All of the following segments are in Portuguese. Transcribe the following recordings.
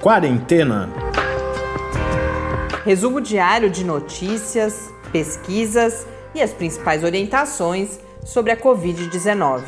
Quarentena. Resumo diário de notícias, pesquisas e as principais orientações sobre a Covid-19.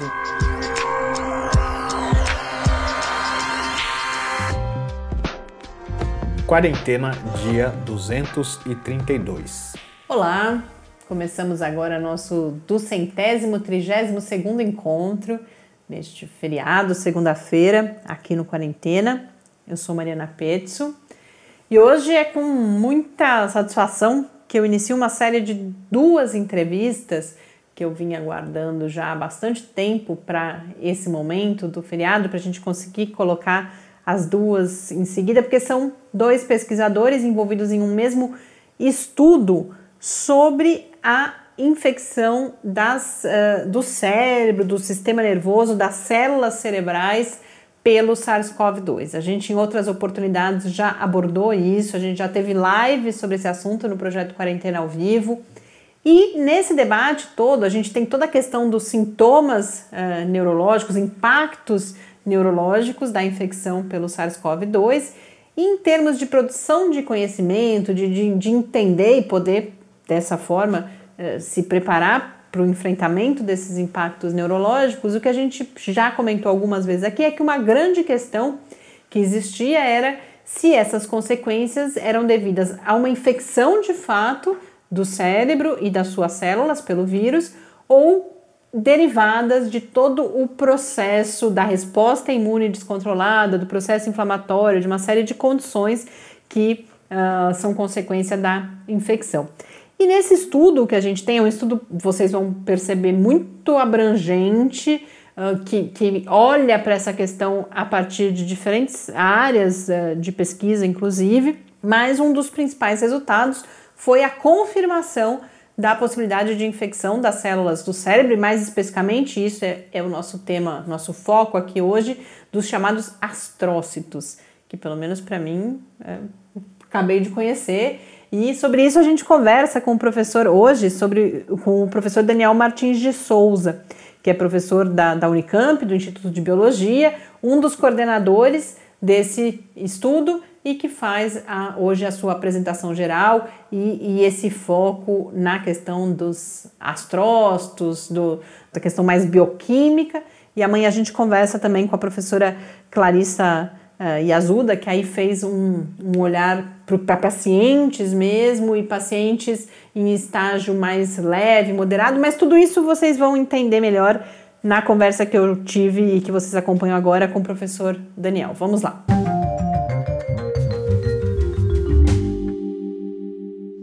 Quarentena, dia 232. Olá, começamos agora nosso duzentésimo, trigésimo segundo encontro neste feriado, segunda-feira, aqui no Quarentena. Eu sou Mariana Petzo. E hoje é com muita satisfação que eu inicio uma série de duas entrevistas que eu vinha aguardando já há bastante tempo para esse momento do feriado, para a gente conseguir colocar as duas em seguida, porque são dois pesquisadores envolvidos em um mesmo estudo sobre a infecção das, uh, do cérebro, do sistema nervoso, das células cerebrais pelo SARS-CoV-2. A gente, em outras oportunidades, já abordou isso, a gente já teve live sobre esse assunto no projeto Quarentena ao Vivo. E nesse debate todo, a gente tem toda a questão dos sintomas uh, neurológicos, impactos neurológicos da infecção pelo SARS-CoV-2. E em termos de produção de conhecimento, de, de, de entender e poder, dessa forma, uh, se preparar para o enfrentamento desses impactos neurológicos, o que a gente já comentou algumas vezes aqui é que uma grande questão que existia era se essas consequências eram devidas a uma infecção de fato do cérebro e das suas células pelo vírus ou derivadas de todo o processo da resposta imune descontrolada, do processo inflamatório, de uma série de condições que uh, são consequência da infecção. E nesse estudo que a gente tem, é um estudo, vocês vão perceber, muito abrangente, uh, que, que olha para essa questão a partir de diferentes áreas uh, de pesquisa, inclusive, mas um dos principais resultados foi a confirmação da possibilidade de infecção das células do cérebro, mais especificamente, isso é, é o nosso tema, nosso foco aqui hoje, dos chamados astrócitos, que pelo menos para mim é, acabei de conhecer e sobre isso a gente conversa com o professor hoje, sobre, com o professor Daniel Martins de Souza, que é professor da, da Unicamp, do Instituto de Biologia, um dos coordenadores desse estudo e que faz a, hoje a sua apresentação geral e, e, esse foco na questão dos astrócitos, do, da questão mais bioquímica. E amanhã a gente conversa também com a professora Clarissa uh, Yazuda, que aí fez um, um olhar para pacientes mesmo e pacientes em estágio mais leve, moderado, mas tudo isso vocês vão entender melhor na conversa que eu tive e que vocês acompanham agora com o professor Daniel. Vamos lá.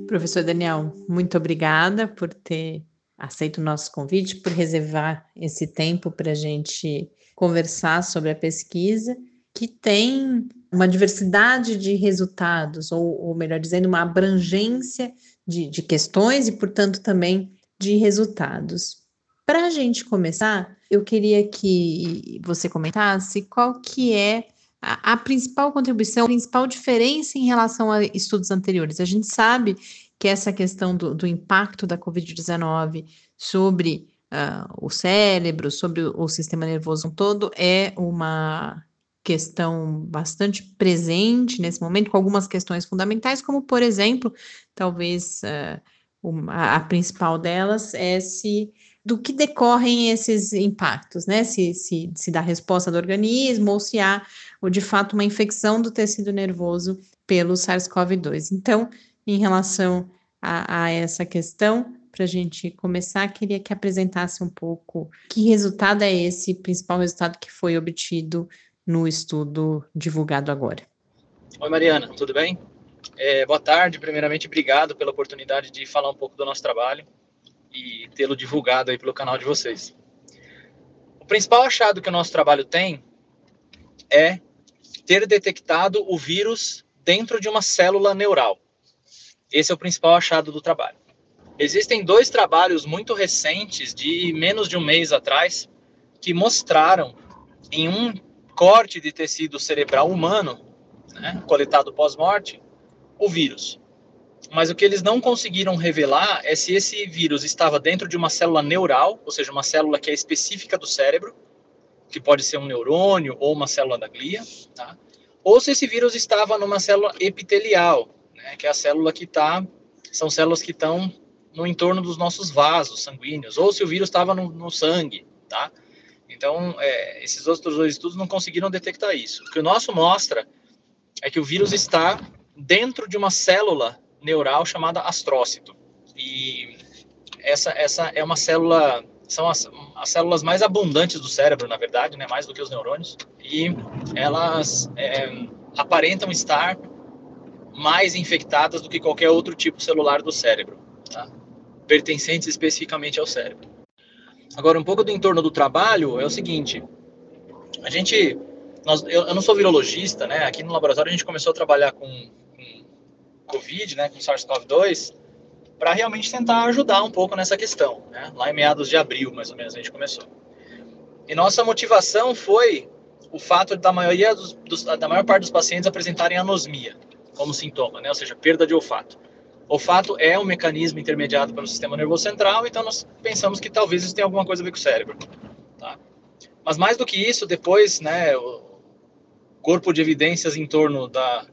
Professor Daniel, muito obrigada por ter aceito o nosso convite, por reservar esse tempo para a gente conversar sobre a pesquisa que tem uma diversidade de resultados, ou, ou melhor dizendo, uma abrangência de, de questões e, portanto, também de resultados. Para a gente começar, eu queria que você comentasse qual que é a, a, principal contribuição, a principal diferença em relação a estudos anteriores. A gente sabe que essa questão do, do impacto da Covid-19 sobre uh, o cérebro, sobre o, o sistema nervoso todo, é uma questão bastante presente nesse momento, com algumas questões fundamentais, como, por exemplo, talvez uh, uma, a principal delas é se do que decorrem esses impactos, né? Se, se, se dá resposta do organismo ou se há, ou de fato, uma infecção do tecido nervoso pelo SARS-CoV-2. Então, em relação a, a essa questão, para a gente começar, queria que apresentasse um pouco que resultado é esse principal resultado que foi obtido no estudo divulgado agora. Oi, Mariana, tudo bem? É, boa tarde. Primeiramente, obrigado pela oportunidade de falar um pouco do nosso trabalho e tê-lo divulgado aí pelo canal de vocês. O principal achado que o nosso trabalho tem é ter detectado o vírus dentro de uma célula neural. Esse é o principal achado do trabalho. Existem dois trabalhos muito recentes, de menos de um mês atrás, que mostraram em um corte de tecido cerebral humano, né, coletado pós-morte, o vírus. Mas o que eles não conseguiram revelar é se esse vírus estava dentro de uma célula neural, ou seja, uma célula que é específica do cérebro, que pode ser um neurônio ou uma célula da glia, tá? ou se esse vírus estava numa célula epitelial, né, que é a célula que está, são células que estão no entorno dos nossos vasos sanguíneos, ou se o vírus estava no, no, sangue, tá? Então, é, esses outros dois estudos não conseguiram detectar isso. O que o nosso mostra é que o vírus está dentro de uma célula neural chamada astrócito. E essa, essa é uma célula, são as, as células mais abundantes do cérebro, na verdade, né, mais do que os neurônios, e elas é, aparentam estar mais infectadas do que qualquer outro tipo celular do cérebro, tá? pertencentes especificamente ao cérebro. Agora, um pouco do entorno do trabalho é o seguinte: a gente, nós, eu, eu não sou virologista, né? Aqui no laboratório a gente começou a trabalhar com, com Covid, né, com SARS-CoV-2, para realmente tentar ajudar um pouco nessa questão. Né? Lá em meados de abril, mais ou menos, a gente começou. E nossa motivação foi o fato da maioria dos, dos, da maior parte dos pacientes apresentarem anosmia como sintoma, né? ou seja, perda de olfato. Olfato é um mecanismo intermediado pelo sistema nervoso central, então nós pensamos que talvez isso tenha alguma coisa a ver com o cérebro. Tá? Mas mais do que isso, depois, né, o corpo de evidências em torno da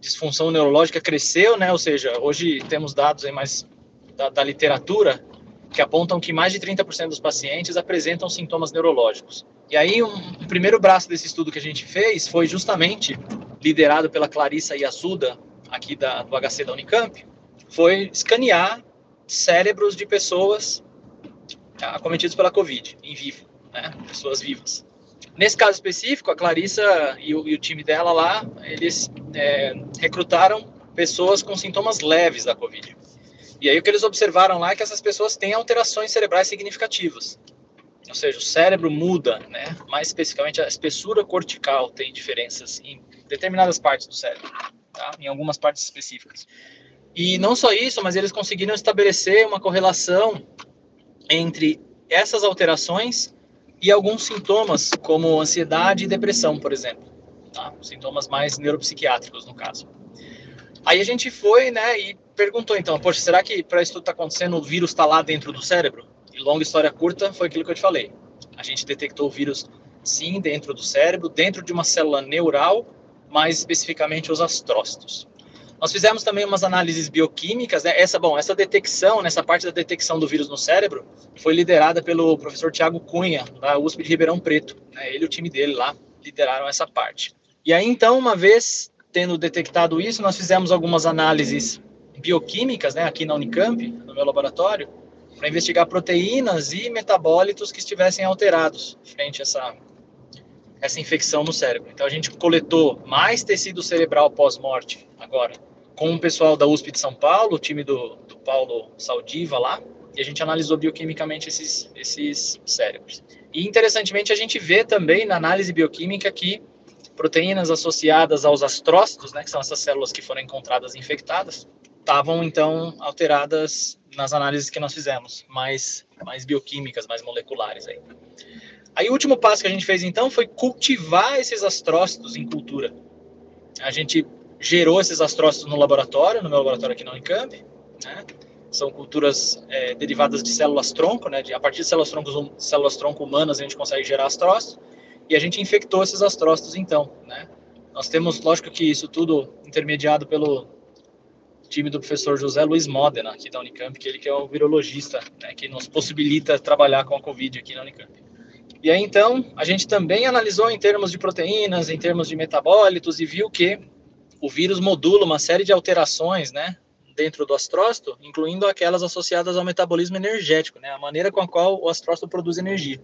disfunção neurológica cresceu, né? Ou seja, hoje temos dados aí mais da, da literatura que apontam que mais de 30% dos pacientes apresentam sintomas neurológicos. E aí, um, primeiro braço desse estudo que a gente fez foi justamente liderado pela Clarissa Yasuda, aqui da, do HC da Unicamp, foi escanear cérebros de pessoas acometidas pela Covid, em vivo, né? pessoas vivas. Nesse caso específico, a Clarissa e o, e o time dela lá, eles é, recrutaram pessoas com sintomas leves da Covid. E aí o que eles observaram lá é que essas pessoas têm alterações cerebrais significativas. Ou seja, o cérebro muda, né? Mais especificamente a espessura cortical tem diferenças em determinadas partes do cérebro, tá? Em algumas partes específicas. E não só isso, mas eles conseguiram estabelecer uma correlação entre essas alterações e alguns sintomas, como ansiedade e depressão, por exemplo. Tá? Sintomas mais neuropsiquiátricos, no caso. Aí a gente foi, né, e perguntou então, poxa, será que para isso tudo está acontecendo, o vírus está lá dentro do cérebro? E longa história curta, foi aquilo que eu te falei. A gente detectou o vírus, sim, dentro do cérebro, dentro de uma célula neural, mais especificamente os astrócitos. Nós fizemos também umas análises bioquímicas, né? Essa, bom, essa detecção, nessa parte da detecção do vírus no cérebro, foi liderada pelo professor Tiago Cunha, da USP de Ribeirão Preto. Né? Ele e o time dele lá lideraram essa parte. E aí, então, uma vez tendo detectado isso, nós fizemos algumas análises bioquímicas, né, aqui na Unicamp, no meu laboratório, para investigar proteínas e metabólitos que estivessem alterados frente a essa, essa infecção no cérebro. Então, a gente coletou mais tecido cerebral pós-morte agora com o pessoal da USP de São Paulo, o time do, do Paulo Saldiva lá, e a gente analisou bioquimicamente esses, esses cérebros. E interessantemente a gente vê também na análise bioquímica que proteínas associadas aos astrócitos, né, que são essas células que foram encontradas infectadas, estavam então alteradas nas análises que nós fizemos, mais, mais bioquímicas, mais moleculares aí. Aí o último passo que a gente fez então foi cultivar esses astrócitos em cultura. A gente gerou esses astrócitos no laboratório, no meu laboratório aqui na Unicamp, né? São culturas é, derivadas de células tronco, né? A partir de células tronco, células tronco humanas a gente consegue gerar astrócitos e a gente infectou esses astrócitos então, né? Nós temos, lógico que isso tudo intermediado pelo time do professor José Luiz Modena, aqui da Unicamp, que ele que é o virologista, né, que nos possibilita trabalhar com a Covid aqui na Unicamp. E aí, então, a gente também analisou em termos de proteínas, em termos de metabólitos, e viu que o vírus modula uma série de alterações, né, dentro do astrócito, incluindo aquelas associadas ao metabolismo energético, né, a maneira com a qual o astrócito produz energia.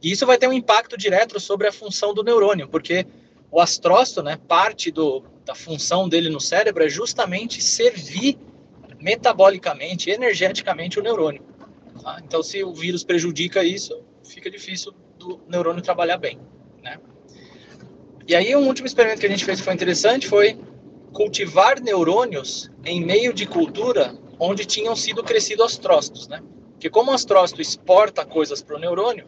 E isso vai ter um impacto direto sobre a função do neurônio, porque o astrócito, né, parte do, da função dele no cérebro é justamente servir metabolicamente, energeticamente o neurônio. Tá? Então, se o vírus prejudica isso, fica difícil do neurônio trabalhar bem, né? E aí, um último experimento que a gente fez que foi interessante foi cultivar neurônios em meio de cultura onde tinham sido crescidos astrócitos, né? Porque como o astrócito exporta coisas para o neurônio,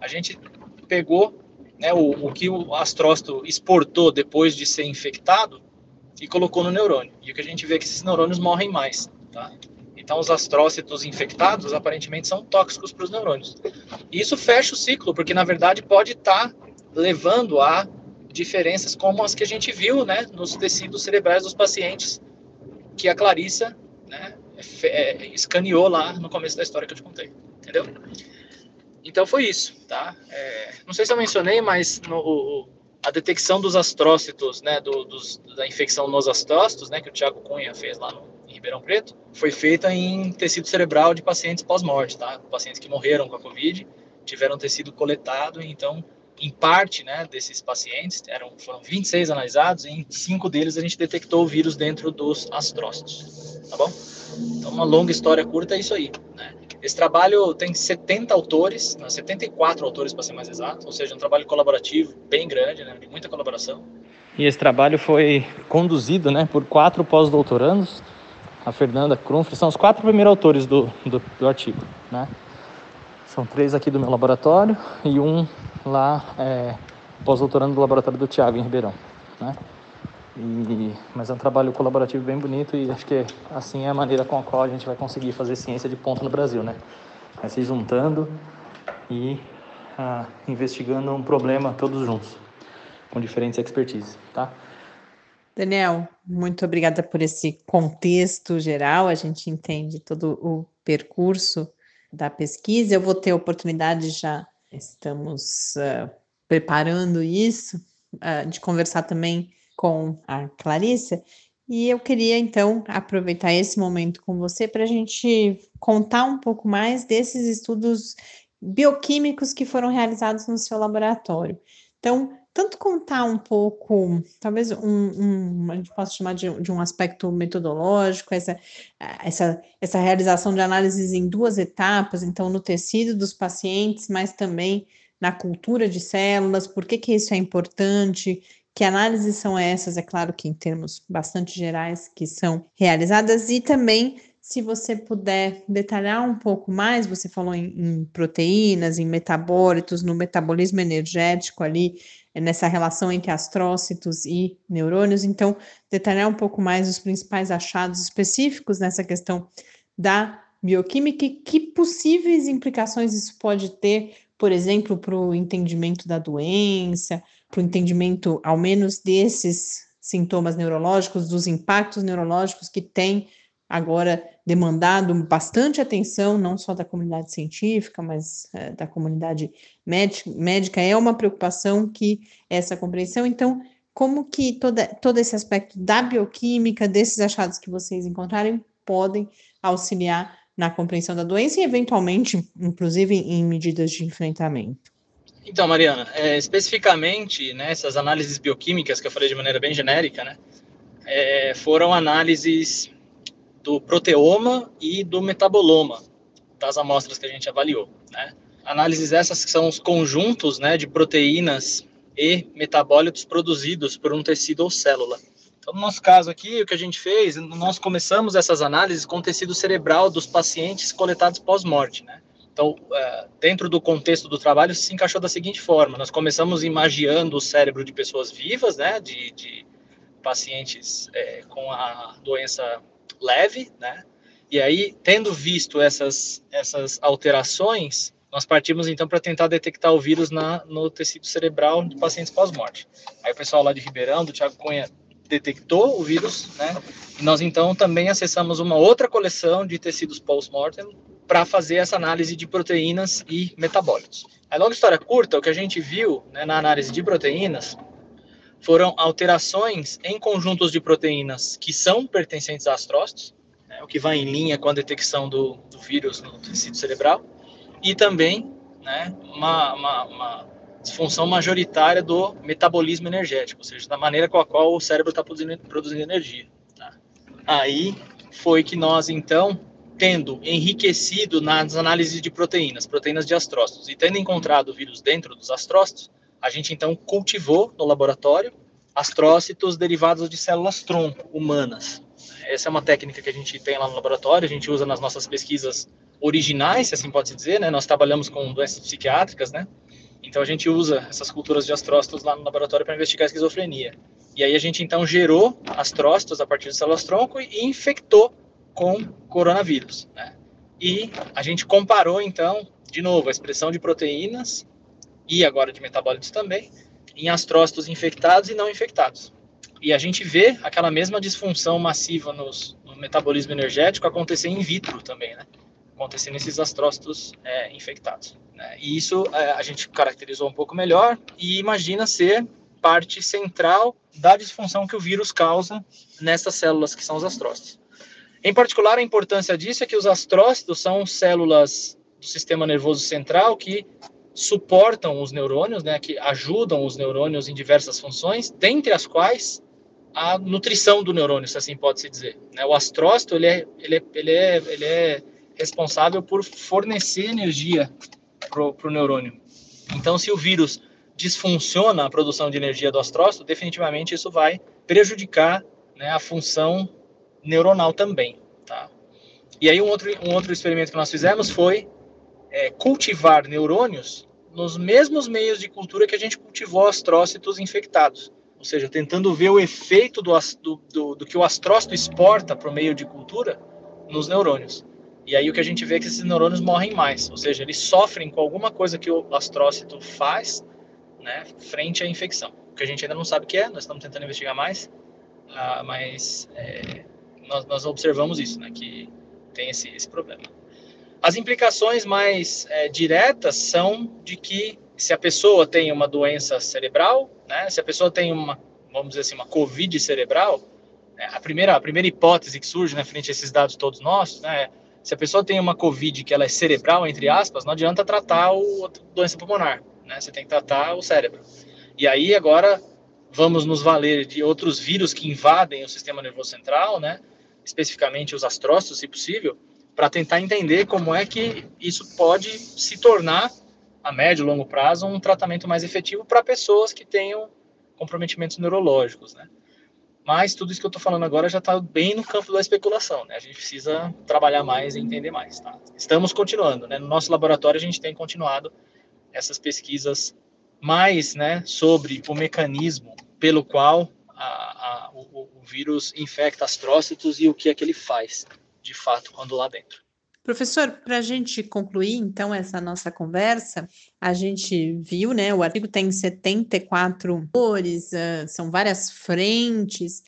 a gente pegou né, o, o que o astrócito exportou depois de ser infectado e colocou no neurônio. E o que a gente vê é que esses neurônios morrem mais, tá? Então, os astrócitos infectados aparentemente são tóxicos para os neurônios. E isso fecha o ciclo, porque na verdade pode estar tá levando a diferenças como as que a gente viu né, nos tecidos cerebrais dos pacientes que a Clarissa né, é, escaneou lá no começo da história que eu te contei, entendeu? Então foi isso, tá? É, não sei se eu mencionei, mas no, o, a detecção dos astrócitos, né, do, dos, da infecção nos astrócitos, né, que o Tiago Cunha fez lá no, em Ribeirão Preto, foi feita em tecido cerebral de pacientes pós-morte, tá? Pacientes que morreram com a Covid, tiveram tecido coletado, então em parte né, desses pacientes, eram, foram 26 analisados, e em cinco deles a gente detectou o vírus dentro dos astrócitos. Tá bom? Então, uma longa história curta é isso aí. Né? Esse trabalho tem 70 autores, 74 né, autores para ser mais exato, ou seja, um trabalho colaborativo bem grande, né, de muita colaboração. E esse trabalho foi conduzido né, por quatro pós-doutorandos, a Fernanda Krumfri, são os quatro primeiros autores do, do, do artigo. Né? São três aqui do meu laboratório e um lá é, pós-doutorando do laboratório do Tiago em Ribeirão, né? E, mas é um trabalho colaborativo bem bonito e acho que assim é a maneira com a qual a gente vai conseguir fazer ciência de ponta no Brasil, né? É se juntando e ah, investigando um problema todos juntos, com diferentes expertises, tá? Daniel, muito obrigada por esse contexto geral. A gente entende todo o percurso da pesquisa. Eu vou ter oportunidade já estamos uh, preparando isso, uh, de conversar também com a Clarissa. E eu queria então aproveitar esse momento com você para a gente contar um pouco mais desses estudos bioquímicos que foram realizados no seu laboratório. Então, tanto contar um pouco, talvez um, um a gente possa chamar de, de, um aspecto metodológico, essa, essa, essa realização de análises em duas etapas, então no tecido dos pacientes, mas também na cultura de células, por que, que isso é importante, que análises são essas, é claro que em termos bastante gerais que são realizadas, e também se você puder detalhar um pouco mais, você falou em, em, proteínas, em metabólitos, no metabolismo energético ali, nessa relação entre astrócitos e neurônios. Então, detalhar um pouco mais os principais achados específicos nessa questão da bioquímica e que possíveis implicações isso pode ter, por exemplo, para o entendimento da doença, para o entendimento, ao menos, desses sintomas neurológicos, dos impactos neurológicos que tem agora demandado bastante atenção, não só da comunidade científica, mas é, da comunidade médica, é uma preocupação que essa compreensão. Então, como que toda, todo esse aspecto da bioquímica, desses achados que vocês encontrarem, podem auxiliar na compreensão da doença e, eventualmente, inclusive, em medidas de enfrentamento? Então, Mariana, é, especificamente, né, análises bioquímicas que eu falei de maneira bem genérica, né, é, foram análises do proteoma e do metaboloma das amostras que a gente avaliou. Né? Análises essas que são os conjuntos né, de proteínas e metabólitos produzidos por um tecido ou célula. Então, no nosso caso aqui, o que a gente fez, nós começamos essas análises com o tecido cerebral dos pacientes coletados pós-morte. Né? Então, é, dentro do contexto do trabalho, se encaixou da seguinte forma: nós começamos imagiando o cérebro de pessoas vivas, né, de, de pacientes é, com a doença leve, né? E aí, tendo visto essas, essas alterações, nós partimos então para tentar detectar o vírus na, no tecido cerebral de pacientes pós-morte. Aí o pessoal lá de Ribeirão, do Tiago Cunha, detectou o vírus, né? E nós então também acessamos uma outra coleção de tecidos pós-mortem para fazer essa análise de proteínas e metabólitos. A longa história curta, o que a gente viu né, na análise de proteínas foram alterações em conjuntos de proteínas que são pertencentes a astrócitos, né, o que vai em linha com a detecção do, do vírus no tecido cerebral, e também né, uma, uma, uma, disfunção majoritária do metabolismo energético, ou seja, da maneira com a qual o cérebro está produzindo, produzindo energia. Tá? Aí foi que nós, então, tendo enriquecido nas análises de proteínas, proteínas de astrócitos, e tendo encontrado o vírus dentro dos astrócitos, a gente então cultivou no laboratório astrócitos derivados de células tronco humanas. Essa é uma técnica que a gente tem lá no laboratório, a gente usa nas nossas pesquisas originais, se assim pode se dizer, né? Nós trabalhamos com doenças psiquiátricas, né? Então a gente usa essas culturas de astrócitos lá no laboratório para investigar a esquizofrenia. E aí a gente então gerou astrócitos a partir de células tronco e infectou com coronavírus, né? E a gente comparou então, de novo, a expressão de proteínas e agora de metabólitos também, em astrócitos infectados e não infectados. E a gente vê aquela mesma disfunção massiva nos, no metabolismo energético acontecer in vitro também, né? Acontecer nesses astrócitos é, infectados. Né? E isso é, a gente caracterizou um pouco melhor e imagina ser parte central da disfunção que o vírus causa nessas células que são os astrócitos. Em particular, a importância disso é que os astrócitos são células do sistema nervoso central que suportam os neurônios, né, que ajudam os neurônios em diversas funções, dentre as quais a nutrição do neurônio, se assim pode se dizer. Né? O astrócito ele é, ele, é, ele, é, ele é responsável por fornecer energia para o neurônio. Então, se o vírus disfunciona a produção de energia do astrócito, definitivamente isso vai prejudicar né, a função neuronal também. Tá? E aí um outro, um outro experimento que nós fizemos foi é, cultivar neurônios nos mesmos meios de cultura que a gente cultivou astrócitos infectados. Ou seja, tentando ver o efeito do, do, do, do que o astrócito exporta para o meio de cultura nos neurônios. E aí o que a gente vê é que esses neurônios morrem mais, ou seja, eles sofrem com alguma coisa que o astrócito faz né, frente à infecção. O que a gente ainda não sabe o que é, nós estamos tentando investigar mais, uh, mas é, nós, nós, observamos isso, né, que tem esse, esse problema. As implicações mais é, diretas são de que se a pessoa tem uma doença cerebral, né, se a pessoa tem uma, vamos dizer assim, uma COVID cerebral, né, a primeira a primeira hipótese que surge, né, frente a esses dados todos nossos, né, se a pessoa tem uma COVID que ela é cerebral entre aspas, não adianta tratar o doença pulmonar, né, você tem que tratar o cérebro. E aí agora vamos nos valer de outros vírus que invadem o sistema nervoso central, né, especificamente os astrócitos, se possível, para tentar entender como é que isso pode se tornar, a médio e longo prazo, um tratamento mais efetivo para pessoas que tenham comprometimentos neurológicos, né? Mas tudo isso que eu estou falando agora já está bem no campo da especulação, né? A gente precisa trabalhar mais e entender mais, tá? Estamos continuando, né? No nosso laboratório a gente tem continuado essas pesquisas mais, né, sobre o mecanismo pelo qual a, a, o, o vírus infecta astrócitos e o que é que ele faz de fato quando lá dentro. Professor, para a gente concluir então essa nossa conversa, a gente viu, né? O artigo tem 74 cores, uh, são várias frentes,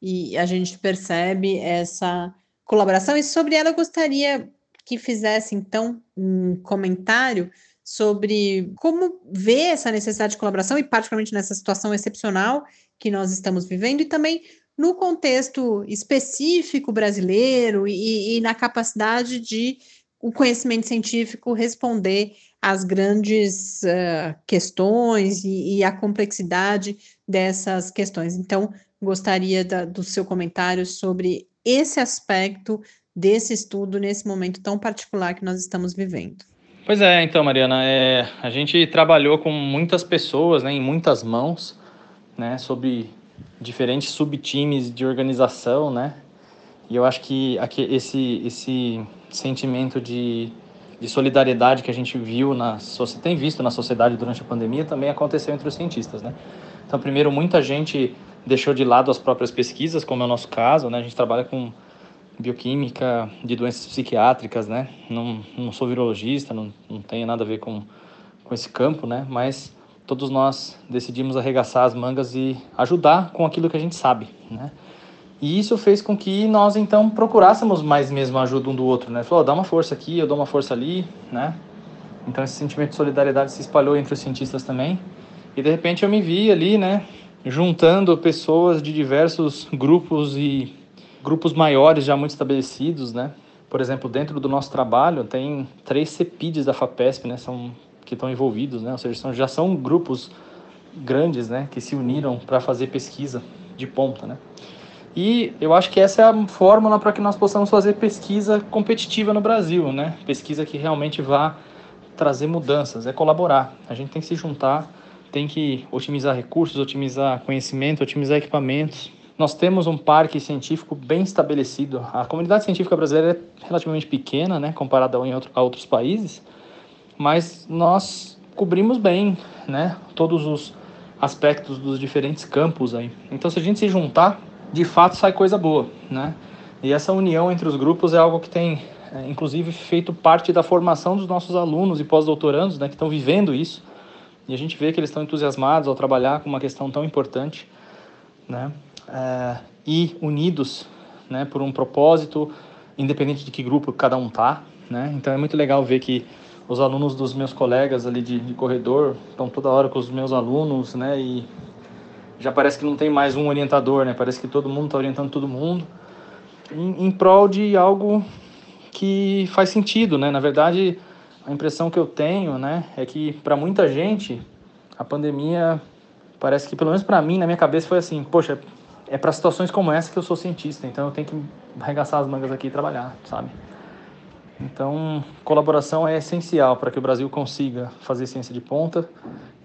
e a gente percebe essa colaboração. E sobre ela eu gostaria que fizesse então um comentário sobre como ver essa necessidade de colaboração, e particularmente nessa situação excepcional que nós estamos vivendo, e também no contexto específico brasileiro e, e na capacidade de o conhecimento científico responder às grandes uh, questões e, e à complexidade dessas questões. Então, gostaria da, do seu comentário sobre esse aspecto desse estudo nesse momento tão particular que nós estamos vivendo. Pois é, então, Mariana, é, a gente trabalhou com muitas pessoas, né, em muitas mãos, né, sobre diferentes subtimes de organização, né? E eu acho que aqui, esse, esse sentimento de, de solidariedade que a gente viu na tem visto na sociedade durante a pandemia também aconteceu entre os cientistas, né? Então, primeiro, muita gente deixou de lado as próprias pesquisas, como é o nosso caso, né? A gente trabalha com bioquímica de doenças psiquiátricas, né? Não, não sou virologista, não, não tenho nada a ver com, com esse campo, né? Mas todos nós decidimos arregaçar as mangas e ajudar com aquilo que a gente sabe, né? E isso fez com que nós então procurássemos mais mesmo a ajuda um do outro, né? Falou, oh, dá uma força aqui, eu dou uma força ali, né? Então esse sentimento de solidariedade se espalhou entre os cientistas também. E de repente eu me vi ali, né, juntando pessoas de diversos grupos e grupos maiores já muito estabelecidos, né? Por exemplo, dentro do nosso trabalho tem três CEPIDs da FAPESP, né? São que estão envolvidos, né? Ou seja, são, já são grupos grandes, né? Que se uniram para fazer pesquisa de ponta, né? E eu acho que essa é a fórmula para que nós possamos fazer pesquisa competitiva no Brasil, né? Pesquisa que realmente vá trazer mudanças, é colaborar. A gente tem que se juntar, tem que otimizar recursos, otimizar conhecimento, otimizar equipamentos. Nós temos um parque científico bem estabelecido. A comunidade científica brasileira é relativamente pequena, né, comparada a outros países, mas nós cobrimos bem, né, todos os aspectos dos diferentes campos aí. Então, se a gente se juntar, de fato sai coisa boa, né? E essa união entre os grupos é algo que tem, é, inclusive, feito parte da formação dos nossos alunos e pós-doutorandos, né, que estão vivendo isso, E a gente vê que eles estão entusiasmados ao trabalhar com uma questão tão importante, né? É, e unidos, né, por um propósito, independente de que grupo cada um tá, né? Então é muito legal ver que os alunos dos meus colegas ali de, de corredor estão toda hora com os meus alunos, né? E já parece que não tem mais um orientador, né? Parece que todo mundo está orientando todo mundo em, em prol de algo que faz sentido, né? Na verdade, a impressão que eu tenho, né, é que para muita gente a pandemia parece que pelo menos para mim na minha cabeça foi assim, poxa, é para situações como essa que eu sou cientista, então eu tenho que arregaçar as mangas aqui e trabalhar, sabe? Então, colaboração é essencial para que o Brasil consiga fazer ciência de ponta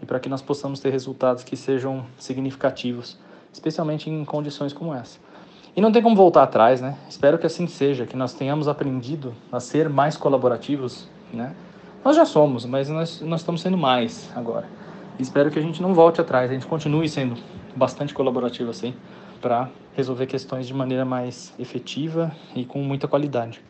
e para que nós possamos ter resultados que sejam significativos, especialmente em condições como essa. E não tem como voltar atrás, né? Espero que assim seja, que nós tenhamos aprendido a ser mais colaborativos, né? Nós já somos, mas nós, nós estamos sendo mais agora. Espero que a gente não volte atrás, a gente continue sendo bastante colaborativo assim, para resolver questões de maneira mais efetiva e com muita qualidade.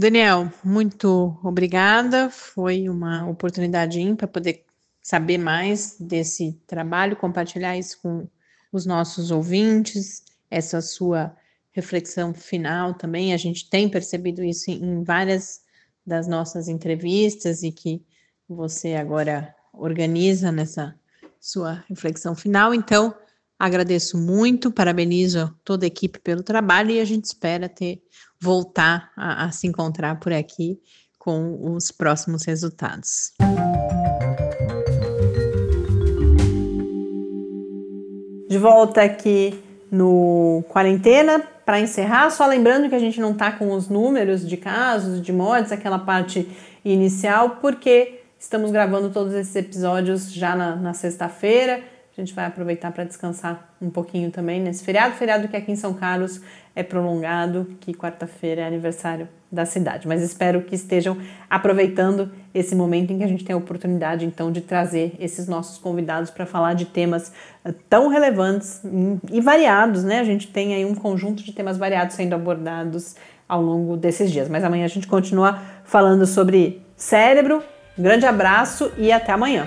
Daniel, muito obrigada. Foi uma oportunidade ímpar poder saber mais desse trabalho, compartilhar isso com os nossos ouvintes, essa sua reflexão final também. A gente tem percebido isso em várias das nossas entrevistas e que você agora organiza nessa sua reflexão final. Então, agradeço muito, parabenizo toda a equipe pelo trabalho e a gente espera ter voltar a, a se encontrar por aqui com os próximos resultados. De volta aqui no quarentena, para encerrar, só lembrando que a gente não está com os números de casos, de mortes, aquela parte inicial, porque estamos gravando todos esses episódios já na, na sexta-feira. A gente vai aproveitar para descansar um pouquinho também nesse feriado, feriado que aqui em São Carlos é prolongado, que quarta-feira é aniversário da cidade. Mas espero que estejam aproveitando esse momento em que a gente tem a oportunidade então de trazer esses nossos convidados para falar de temas eh, tão relevantes e variados, né? A gente tem aí um conjunto de temas variados sendo abordados ao longo desses dias. Mas amanhã a gente continua falando sobre cérebro. Um grande abraço e até amanhã.